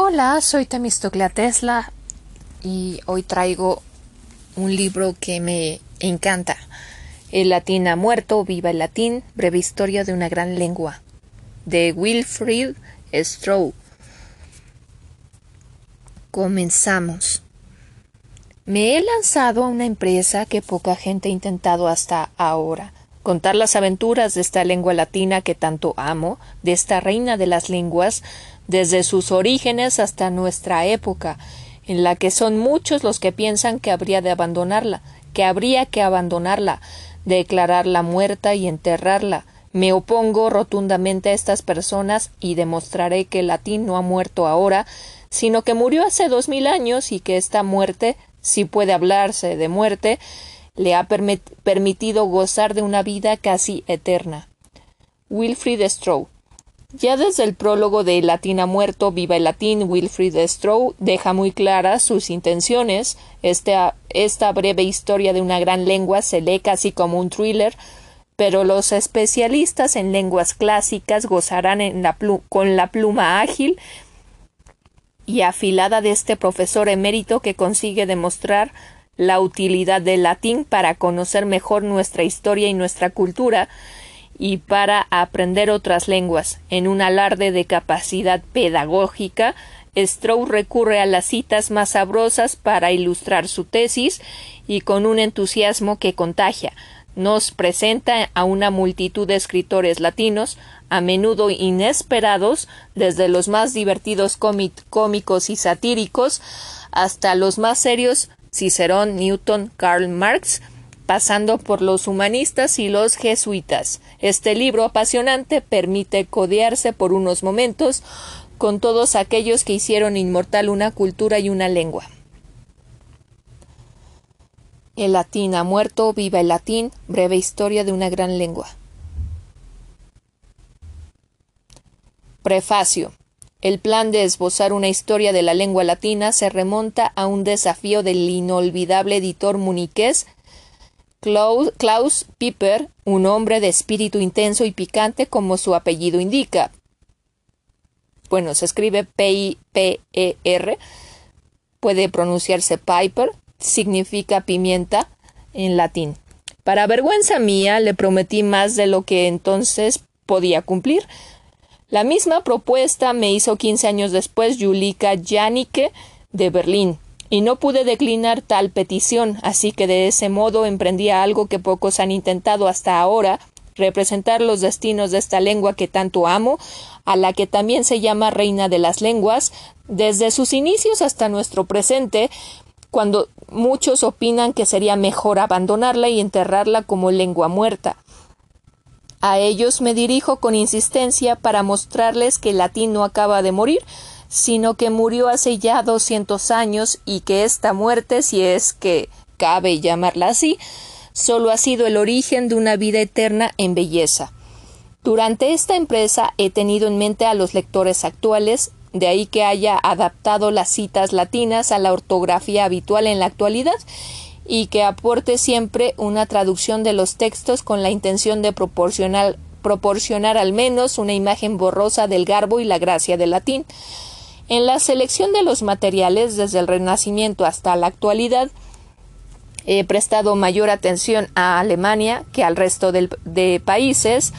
Hola, soy Temistoclea Tesla y hoy traigo un libro que me encanta. El latín ha muerto, viva el latín, breve historia de una gran lengua. De Wilfrid Stroh. Comenzamos. Me he lanzado a una empresa que poca gente ha intentado hasta ahora. Contar las aventuras de esta lengua latina que tanto amo, de esta reina de las lenguas, desde sus orígenes hasta nuestra época, en la que son muchos los que piensan que habría de abandonarla, que habría que abandonarla, declararla muerta y enterrarla. Me opongo rotundamente a estas personas y demostraré que el latín no ha muerto ahora, sino que murió hace dos mil años y que esta muerte, si puede hablarse de muerte, le ha permitido gozar de una vida casi eterna. Wilfrid Stroh ya desde el prólogo de Latín ha muerto, viva el latín, Wilfrid Stroh deja muy claras sus intenciones. Esta, esta breve historia de una gran lengua se lee casi como un thriller, pero los especialistas en lenguas clásicas gozarán con la pluma ágil y afilada de este profesor emérito que consigue demostrar la utilidad del latín para conocer mejor nuestra historia y nuestra cultura, y para aprender otras lenguas. En un alarde de capacidad pedagógica, Stroh recurre a las citas más sabrosas para ilustrar su tesis y con un entusiasmo que contagia. Nos presenta a una multitud de escritores latinos, a menudo inesperados, desde los más divertidos cómicos y satíricos hasta los más serios Cicerón, Newton, Karl Marx, pasando por los humanistas y los jesuitas. Este libro apasionante permite codearse por unos momentos con todos aquellos que hicieron inmortal una cultura y una lengua. El latín ha muerto, viva el latín, breve historia de una gran lengua. Prefacio. El plan de esbozar una historia de la lengua latina se remonta a un desafío del inolvidable editor muniqués Klaus Piper, un hombre de espíritu intenso y picante como su apellido indica. Bueno, se escribe P-I-P-E-R, puede pronunciarse Piper, significa pimienta en latín. Para vergüenza mía, le prometí más de lo que entonces podía cumplir. La misma propuesta me hizo quince años después Julika Janicke de Berlín, y no pude declinar tal petición, así que de ese modo emprendí algo que pocos han intentado hasta ahora, representar los destinos de esta lengua que tanto amo, a la que también se llama reina de las lenguas, desde sus inicios hasta nuestro presente, cuando muchos opinan que sería mejor abandonarla y enterrarla como lengua muerta. A ellos me dirijo con insistencia para mostrarles que el latín no acaba de morir, sino que murió hace ya doscientos años y que esta muerte, si es que cabe llamarla así, solo ha sido el origen de una vida eterna en belleza. Durante esta empresa he tenido en mente a los lectores actuales, de ahí que haya adaptado las citas latinas a la ortografía habitual en la actualidad y que aporte siempre una traducción de los textos con la intención de proporcionar, proporcionar al menos una imagen borrosa del garbo y la gracia del latín. En la selección de los materiales desde el Renacimiento hasta la actualidad, he prestado mayor atención a Alemania que al resto de países.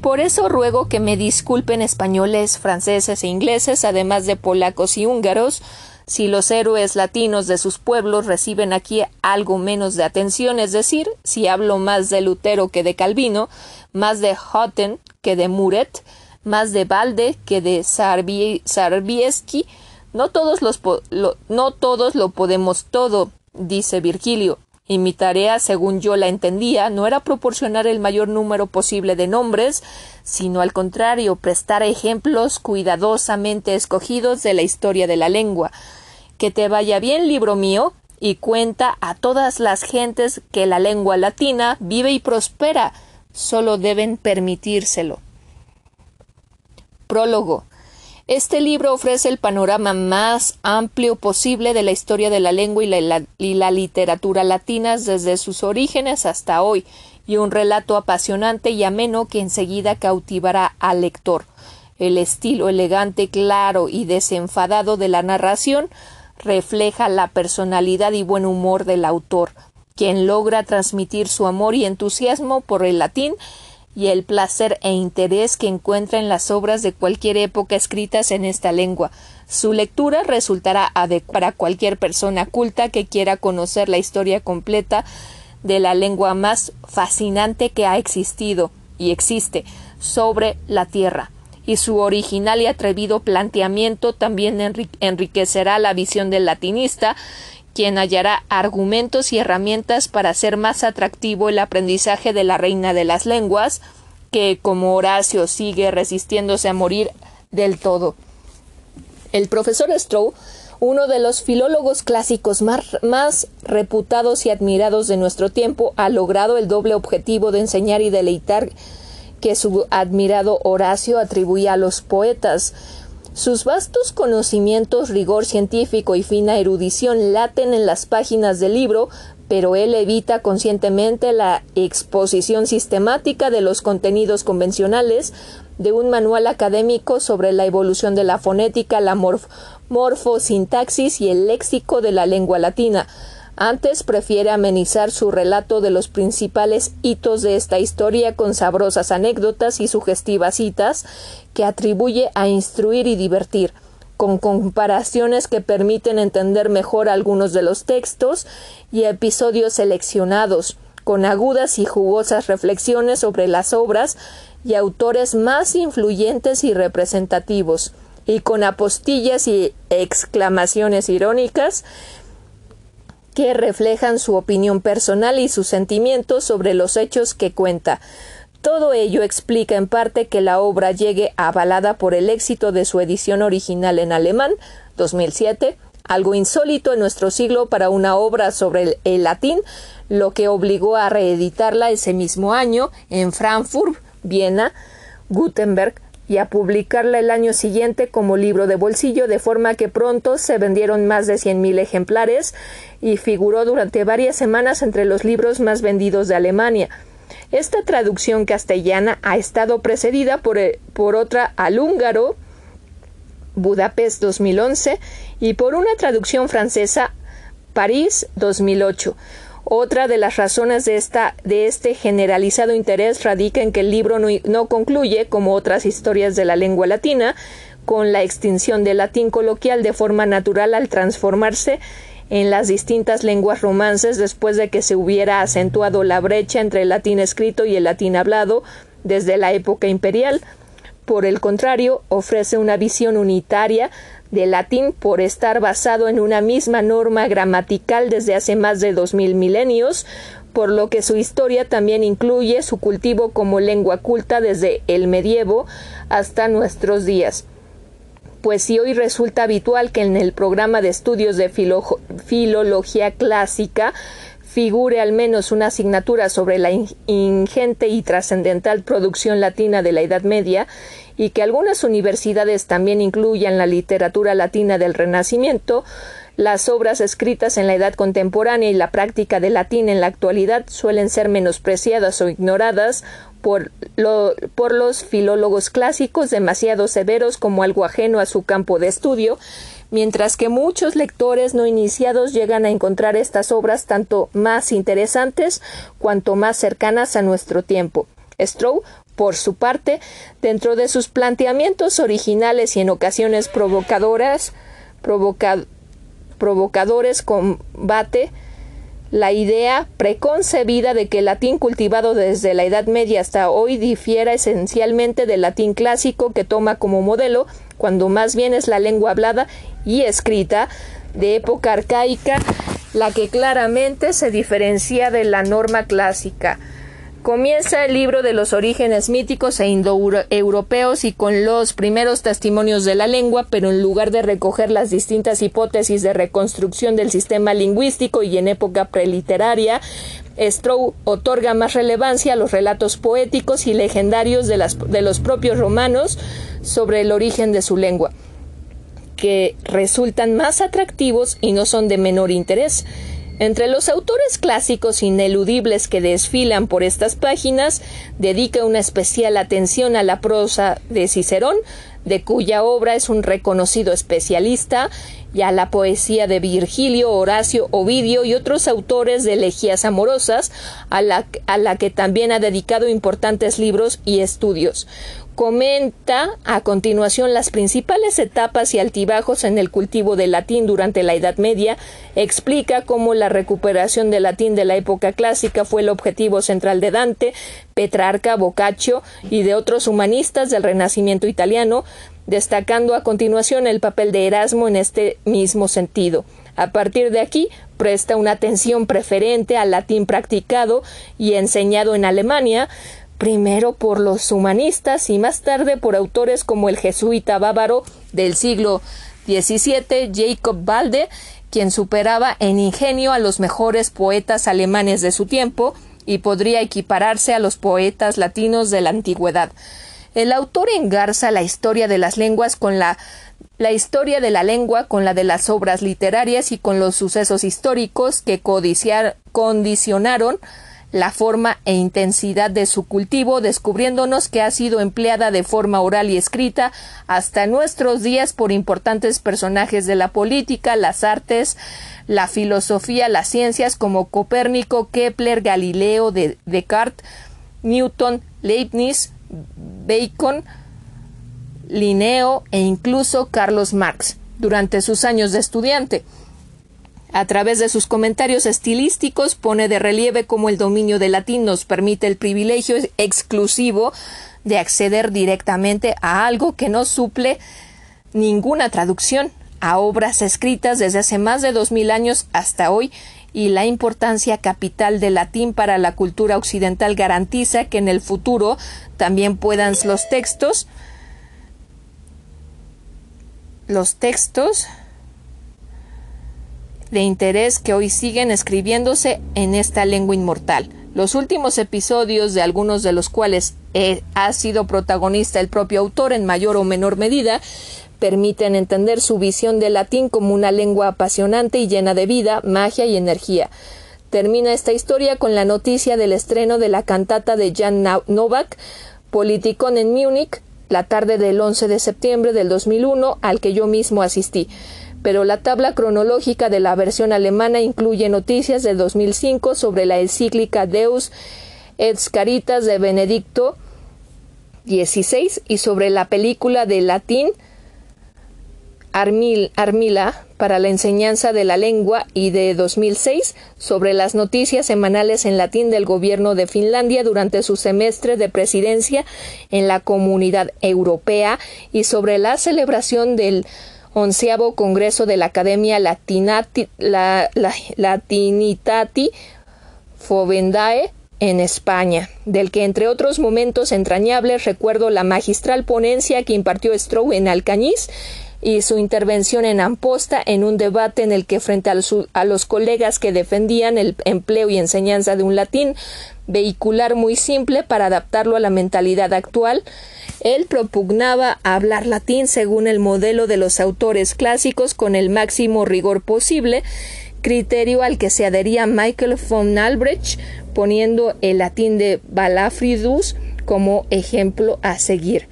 Por eso ruego que me disculpen españoles, franceses e ingleses, además de polacos y húngaros, si los héroes latinos de sus pueblos reciben aquí algo menos de atención, es decir, si hablo más de Lutero que de Calvino, más de Hotten que de Muret, más de Balde que de Sarbieski. No todos, lo, no todos lo podemos todo, dice Virgilio. Y mi tarea, según yo la entendía, no era proporcionar el mayor número posible de nombres, sino al contrario, prestar ejemplos cuidadosamente escogidos de la historia de la lengua. Que te vaya bien, libro mío, y cuenta a todas las gentes que la lengua latina vive y prospera, solo deben permitírselo. Prólogo. Este libro ofrece el panorama más amplio posible de la historia de la lengua y la, literatura latinas desde sus orígenes hasta hoy, y un relato apasionante y ameno que enseguida cautivará al lector. El estilo elegante, claro y desenfadado de la narración refleja la personalidad y buen humor del autor, quien logra transmitir su amor y entusiasmo por el latín y el placer e interés que encuentra en las obras de cualquier época escritas en esta lengua. Su lectura resultará adecuada para cualquier persona culta que quiera conocer la historia completa de la lengua más fascinante que ha existido y existe sobre la tierra y su original y atrevido planteamiento también enriquecerá la visión del latinista, quien hallará argumentos y herramientas para hacer más atractivo el aprendizaje de la reina de las lenguas, que como Horacio sigue resistiéndose a morir del todo. El profesor Stroh, uno de los filólogos clásicos más, más, reputados y admirados de nuestro tiempo, ha logrado el doble objetivo de enseñar y deleitar que su admirado Horacio atribuía a los poetas. Sus vastos conocimientos, rigor científico y fina erudición laten en las páginas del libro, pero él evita conscientemente la exposición sistemática de los contenidos convencionales de un manual académico sobre la evolución de la fonética, la morfosintaxis y el léxico de la lengua latina. Antes prefiere amenizar su relato de los principales hitos de esta historia con sabrosas anécdotas y sugestivas citas que atribuye a instruir y divertir, con comparaciones que permiten entender mejor algunos de los textos y episodios seleccionados, con agudas y jugosas reflexiones sobre las obras y autores más influyentes y representativos, y con apostillas y exclamaciones irónicas que reflejan su opinión personal y sus sentimientos sobre los hechos que cuenta. Todo ello explica en parte que la obra llegue avalada por el éxito de su edición original en alemán, 2007, algo insólito en nuestro siglo para una obra sobre el, latín, lo que obligó a reeditarla ese mismo año en Frankfurt, Viena, Gutenberg, y a publicarla el año siguiente como libro de bolsillo, de forma que pronto se vendieron más de cien mil ejemplares y figuró durante varias semanas entre los libros más vendidos de Alemania. Esta traducción castellana ha estado precedida por, eh, por otra al húngaro, Budapest 2011, y por una traducción francesa, París 2008. Otra de las razones de, esta, de este generalizado interés radica en que el libro no, concluye, como otras historias de la lengua latina, con la extinción del latín coloquial de forma natural al transformarse en las distintas lenguas romances después de que se hubiera acentuado la brecha entre el latín escrito y el latín hablado desde la época imperial. Por el contrario, ofrece una visión unitaria del latín por estar basado en una misma norma gramatical desde hace más de dos mil milenios, por lo que su historia también incluye su cultivo como lengua culta desde el medievo hasta nuestros días. Pues si hoy resulta habitual que en el programa de estudios de filología clásica figure al menos una asignatura sobre la ingente y trascendental producción latina de la Edad Media y que algunas universidades también incluyan la literatura latina del Renacimiento, las obras escritas en la edad contemporánea y la práctica del latín en la actualidad suelen ser menospreciadas o ignoradas por, por los filólogos clásicos demasiado severos como algo ajeno a su campo de estudio mientras que muchos lectores no iniciados llegan a encontrar estas obras tanto más interesantes cuanto más cercanas a nuestro tiempo. Stroh, por su parte, dentro de sus planteamientos originales y en ocasiones provocadoras, provocadores combate la idea preconcebida de que el latín cultivado desde la Edad Media hasta hoy difiera esencialmente del latín clásico que toma como modelo, cuando más bien es la lengua hablada y escrita de época arcaica la que claramente se diferencia de la norma clásica. Comienza el libro de los orígenes míticos e indoeuropeos y con los primeros testimonios de la lengua, pero en lugar de recoger las distintas hipótesis de reconstrucción del sistema lingüístico y en época preliteraria, Stroh otorga más relevancia a los relatos poéticos y legendarios de, de los propios romanos sobre el origen de su lengua, que resultan más atractivos y no son de menor interés. Entre los autores clásicos ineludibles que desfilan por estas páginas, dedica una especial atención a la prosa de Cicerón, de cuya obra es un reconocido especialista, y a la poesía de Virgilio, Horacio, Ovidio y otros autores de elegías amorosas, a la, a la que también ha dedicado importantes libros y estudios. Comenta a continuación las principales etapas y altibajos en el cultivo del latín durante la Edad Media, explica cómo la recuperación del latín de la época clásica fue el objetivo central de Dante, Petrarca, Boccaccio y de otros humanistas del Renacimiento italiano, destacando a continuación el papel de Erasmo en este mismo sentido. A partir de aquí, presta una atención preferente al latín practicado y enseñado en Alemania, primero por los humanistas y más tarde por autores como el jesuita bávaro del siglo XVII, Jacob Balde, quien superaba en ingenio a los mejores poetas alemanes de su tiempo y podría equipararse a los poetas latinos de la antigüedad. El autor engarza la historia de las lenguas con la la historia de la lengua con la de las obras literarias y con los sucesos históricos que condicionaron la forma e intensidad de su cultivo, descubriéndonos que ha sido empleada de forma oral y escrita hasta nuestros días por importantes personajes de la política, las artes, la filosofía, las ciencias como Copérnico, Kepler, Galileo, Descartes, Newton, Leibniz, Bacon, Linneo e incluso Carlos Marx durante sus años de estudiante. A través de sus comentarios estilísticos pone de relieve cómo el dominio del latín nos permite el privilegio exclusivo de acceder directamente a algo que no suple ninguna traducción, a obras escritas desde hace más de dos mil años hasta hoy y la importancia capital del latín para la cultura occidental garantiza que en el futuro también puedan los textos los textos de interés que hoy siguen escribiéndose en esta lengua inmortal. Los últimos episodios, de algunos de los cuales ha sido protagonista el propio autor en mayor o menor medida, permiten entender su visión del latín como una lengua apasionante y llena de vida, magia y energía. Termina esta historia con la noticia del estreno de la cantata de Jan Novak, Politicón en Múnich, la tarde del 11 de septiembre del 2001, al que yo mismo asistí pero la tabla cronológica de la versión alemana incluye noticias de 2005 sobre la encíclica Deus et Caritas de Benedicto XVI y sobre la película de latín Armila para la enseñanza de la lengua y de 2006 sobre las noticias semanales en latín del gobierno de Finlandia durante su semestre de presidencia en la Comunidad Europea y sobre la celebración del onceavo Congreso de la Academia la, Latinitati Fovendae en España, del que entre otros momentos entrañables recuerdo la magistral ponencia que impartió Stroh en Alcañiz y su intervención en Amposta en un debate en el que frente a los, a los, colegas que defendían el empleo y enseñanza de un latín vehicular muy simple para adaptarlo a la mentalidad actual, él propugnaba hablar latín según el modelo de los autores clásicos con el máximo rigor posible, criterio al que se adhería Michael von Albrecht, poniendo el latín de Balafridus como ejemplo a seguir.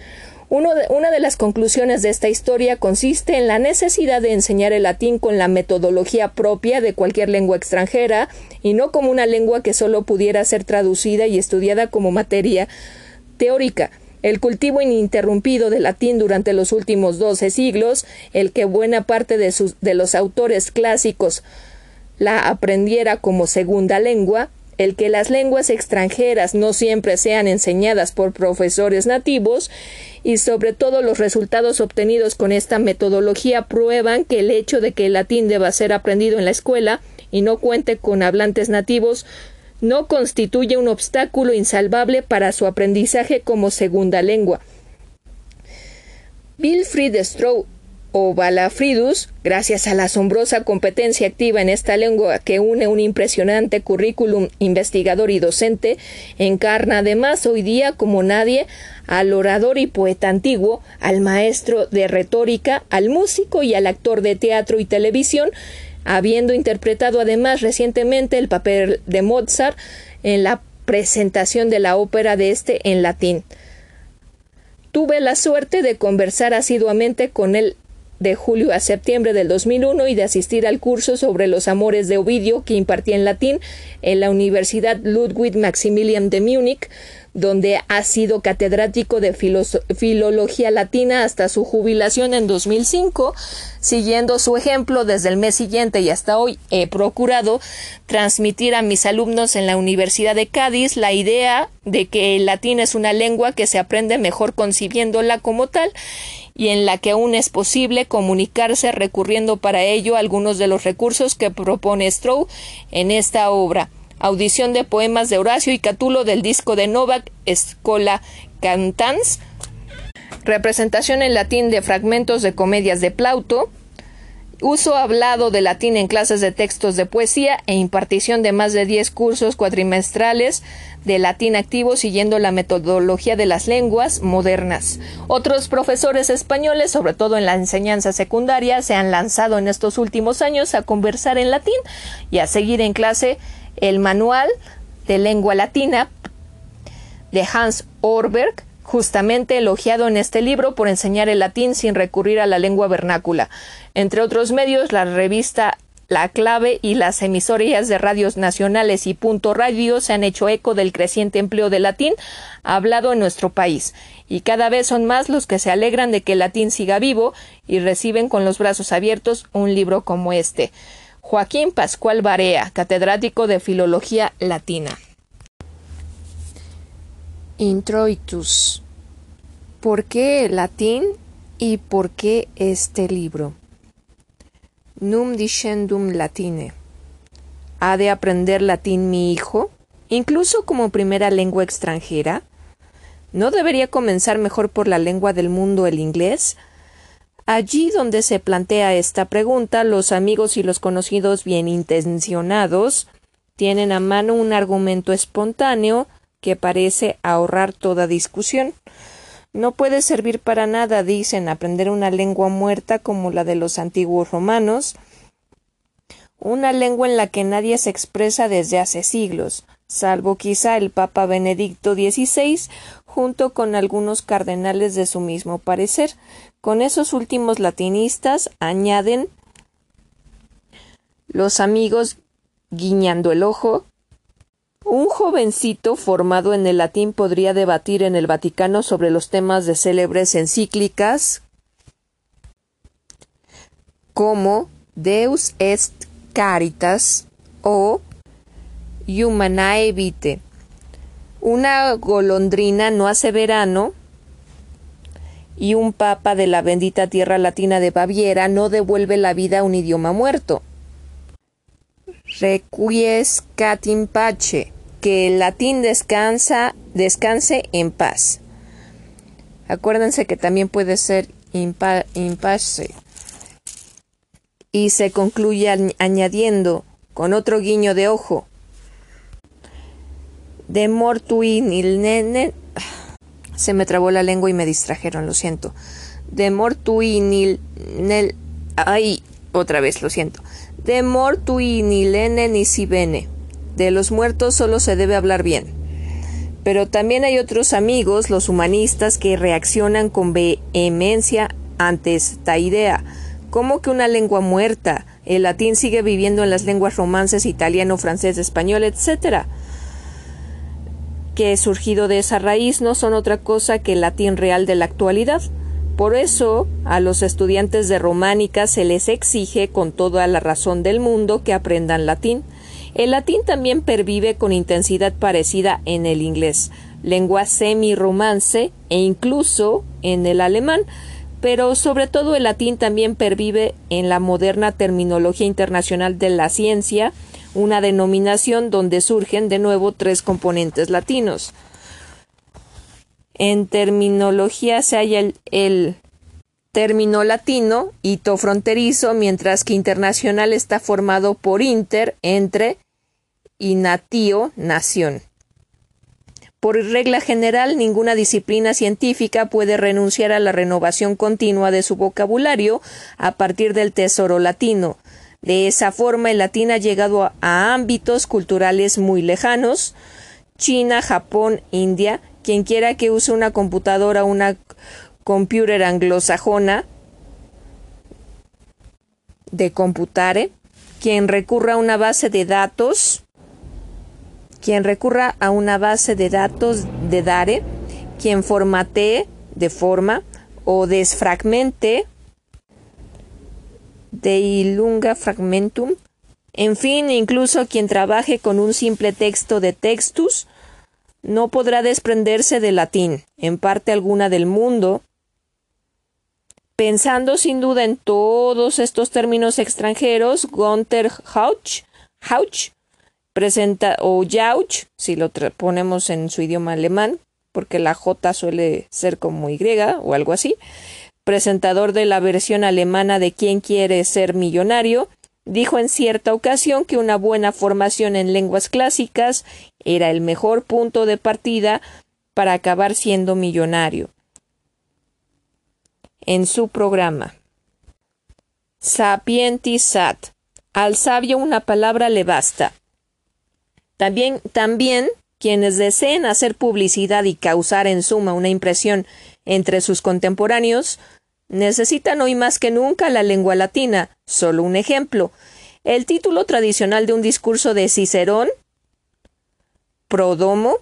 de, una de las conclusiones de esta historia consiste en la necesidad de enseñar el latín con la metodología propia de cualquier lengua extranjera y no como una lengua que solo pudiera ser traducida y estudiada como materia teórica. El cultivo ininterrumpido del latín durante los últimos doce siglos, el que buena parte de, sus, de los autores clásicos la aprendiera como segunda lengua, el que las lenguas extranjeras no siempre sean enseñadas por profesores nativos y sobre todo los resultados obtenidos con esta metodología prueban que el hecho de que el latín deba ser aprendido en la escuela y no cuente con hablantes nativos no constituye un obstáculo insalvable para su aprendizaje como segunda lengua. Wilfried Stroh o Balafridus, gracias a la asombrosa competencia activa en esta lengua que une un impresionante currículum investigador y docente, encarna además hoy día como nadie al orador y poeta antiguo, al maestro de retórica, al músico y al actor de teatro y televisión, habiendo interpretado además recientemente el papel de Mozart en la presentación de la ópera de este en latín. Tuve la suerte de conversar asiduamente con él de julio a septiembre del 2001 y de asistir al curso sobre los amores de Ovidio que impartía en latín en la Universidad Ludwig Maximilian de Múnich, donde ha sido catedrático de filología latina hasta su jubilación en 2005. Siguiendo su ejemplo, desde el mes siguiente y hasta hoy he procurado transmitir a mis alumnos en la Universidad de Cádiz la idea de que el latín es una lengua que se aprende mejor concibiéndola como tal y en la que aún es posible comunicarse recurriendo para ello algunos de los recursos que propone Stroh en esta obra audición de poemas de Horacio y Catulo del disco de Novak Escola Cantans, representación en latín de fragmentos de comedias de Plauto, uso hablado de latín en clases de textos de poesía e impartición de más de 10 cursos cuatrimestrales de latín activo siguiendo la metodología de las lenguas modernas. Otros profesores españoles, sobre todo en la enseñanza secundaria, se han lanzado en estos últimos años a conversar en latín y a seguir en clase el manual de lengua latina de Hans Orberg, justamente elogiado en este libro por enseñar el latín sin recurrir a la lengua vernácula. Entre otros medios, la revista La Clave y las emisoras de radios nacionales y Punto Radio se han hecho eco del creciente empleo del latín hablado en nuestro país, y cada vez son más los que se alegran de que el latín siga vivo y reciben con los brazos abiertos un libro como este. Joaquín Pascual Barea, catedrático de Filología Latina. Introitus. ¿Por qué el latín y por qué este libro? Num dicendum latine. ¿Ha de aprender latín mi hijo? Incluso como primera lengua extranjera. ¿No debería comenzar mejor por la lengua del mundo el inglés? Allí donde se plantea esta pregunta, los amigos y los conocidos bien intencionados tienen a mano un argumento espontáneo que parece ahorrar toda discusión. No puede servir para nada, dicen, aprender una lengua muerta como la de los antiguos romanos, una lengua en la que nadie se expresa desde hace siglos, salvo quizá el Papa Benedicto XVI, junto con algunos cardenales de su mismo parecer, con esos últimos latinistas añaden los amigos guiñando el ojo. Un jovencito formado en el latín podría debatir en el Vaticano sobre los temas de célebres encíclicas como Deus est caritas o Humanae vitae. Una golondrina no hace verano y un papa de la bendita tierra latina de Baviera no devuelve la vida a un idioma muerto. Requiescatim pace, que el latín descansa, descanse en paz. Acuérdense que también puede ser impasse. Y se concluye añadiendo, con otro guiño de ojo, de mortuin il nene se me trabó la lengua y me distrajeron, lo siento. De mortuinil nel ay, otra vez, lo siento. De mortuinilene ni si bene. De los muertos solo se debe hablar bien. Pero también hay otros amigos, los humanistas, que reaccionan con vehemencia ante esta idea. ¿Cómo que una lengua muerta? El latín sigue viviendo en las lenguas romances, italiano, francés, español, etcétera que surgido de esa raíz no son otra cosa que el latín real de la actualidad. Por eso, a los estudiantes de románica se les exige con toda la razón del mundo que aprendan latín. El latín también pervive con intensidad parecida en el inglés, lengua semi-romance e incluso en el alemán, pero sobre todo el latín también pervive en la moderna terminología internacional de la ciencia, una denominación donde surgen de nuevo tres componentes latinos. En terminología se halla el, término latino, hito fronterizo, mientras que internacional está formado por inter, entre, y natio, nación. Por regla general, ninguna disciplina científica puede renunciar a la renovación continua de su vocabulario a partir del tesoro latino, de esa forma, el latín ha llegado a, ámbitos culturales muy lejanos, China, Japón, India, Quien quiera que use una computadora una computer anglosajona de computare, quien recurra a una base de datos, quien recurra a una base de datos de Dare, quien formatee de forma o desfragmente de ilunga fragmentum, en fin, incluso quien trabaje con un simple texto de textus, no podrá desprenderse del latín, en parte alguna del mundo, Pensando sin duda en todos estos términos extranjeros, Gunther Hauch, Hauch presenta, o Jauch, si lo ponemos en su idioma alemán, porque la J suele ser como Y o algo así, presentador de la versión alemana de Quién quiere ser millonario, dijo en cierta ocasión que una buena formación en lenguas clásicas era el mejor punto de partida para acabar siendo millonario en su programa. Sapienti sat. Al sabio una palabra le basta. También, también quienes deseen hacer publicidad y causar en suma una impresión entre sus contemporáneos, necesitan hoy más que nunca la lengua latina. Solo un ejemplo. El título tradicional de un discurso de Cicerón, Prodomo,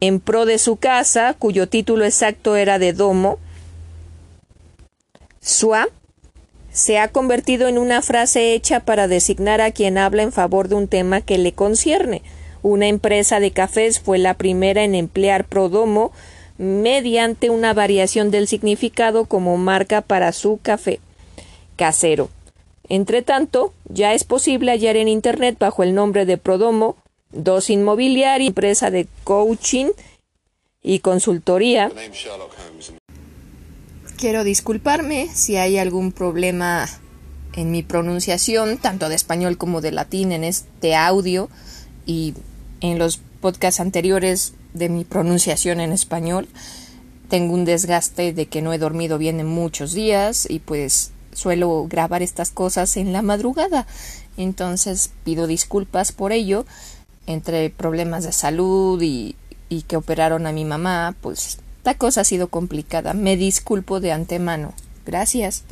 en pro de su casa, cuyo título exacto era de Domo, Sua se ha convertido en una frase hecha para designar a quien habla en favor de un tema que le concierne. Una empresa de cafés fue la primera en emplear Prodomo mediante una variación del significado como marca para su café casero. Entre tanto, ya es posible hallar en Internet bajo el nombre de Prodomo dos inmobiliarias, empresa de coaching y consultoría Quiero disculparme si hay algún problema en mi pronunciación, tanto de español como de latín, en este audio y en los podcasts anteriores de mi pronunciación en español. Tengo un desgaste de que no he dormido bien en muchos días y pues suelo grabar estas cosas en la madrugada. Entonces pido disculpas por ello. Entre problemas de salud y, que operaron a mi mamá, pues la cosa ha sido complicada. Me disculpo de antemano. Gracias.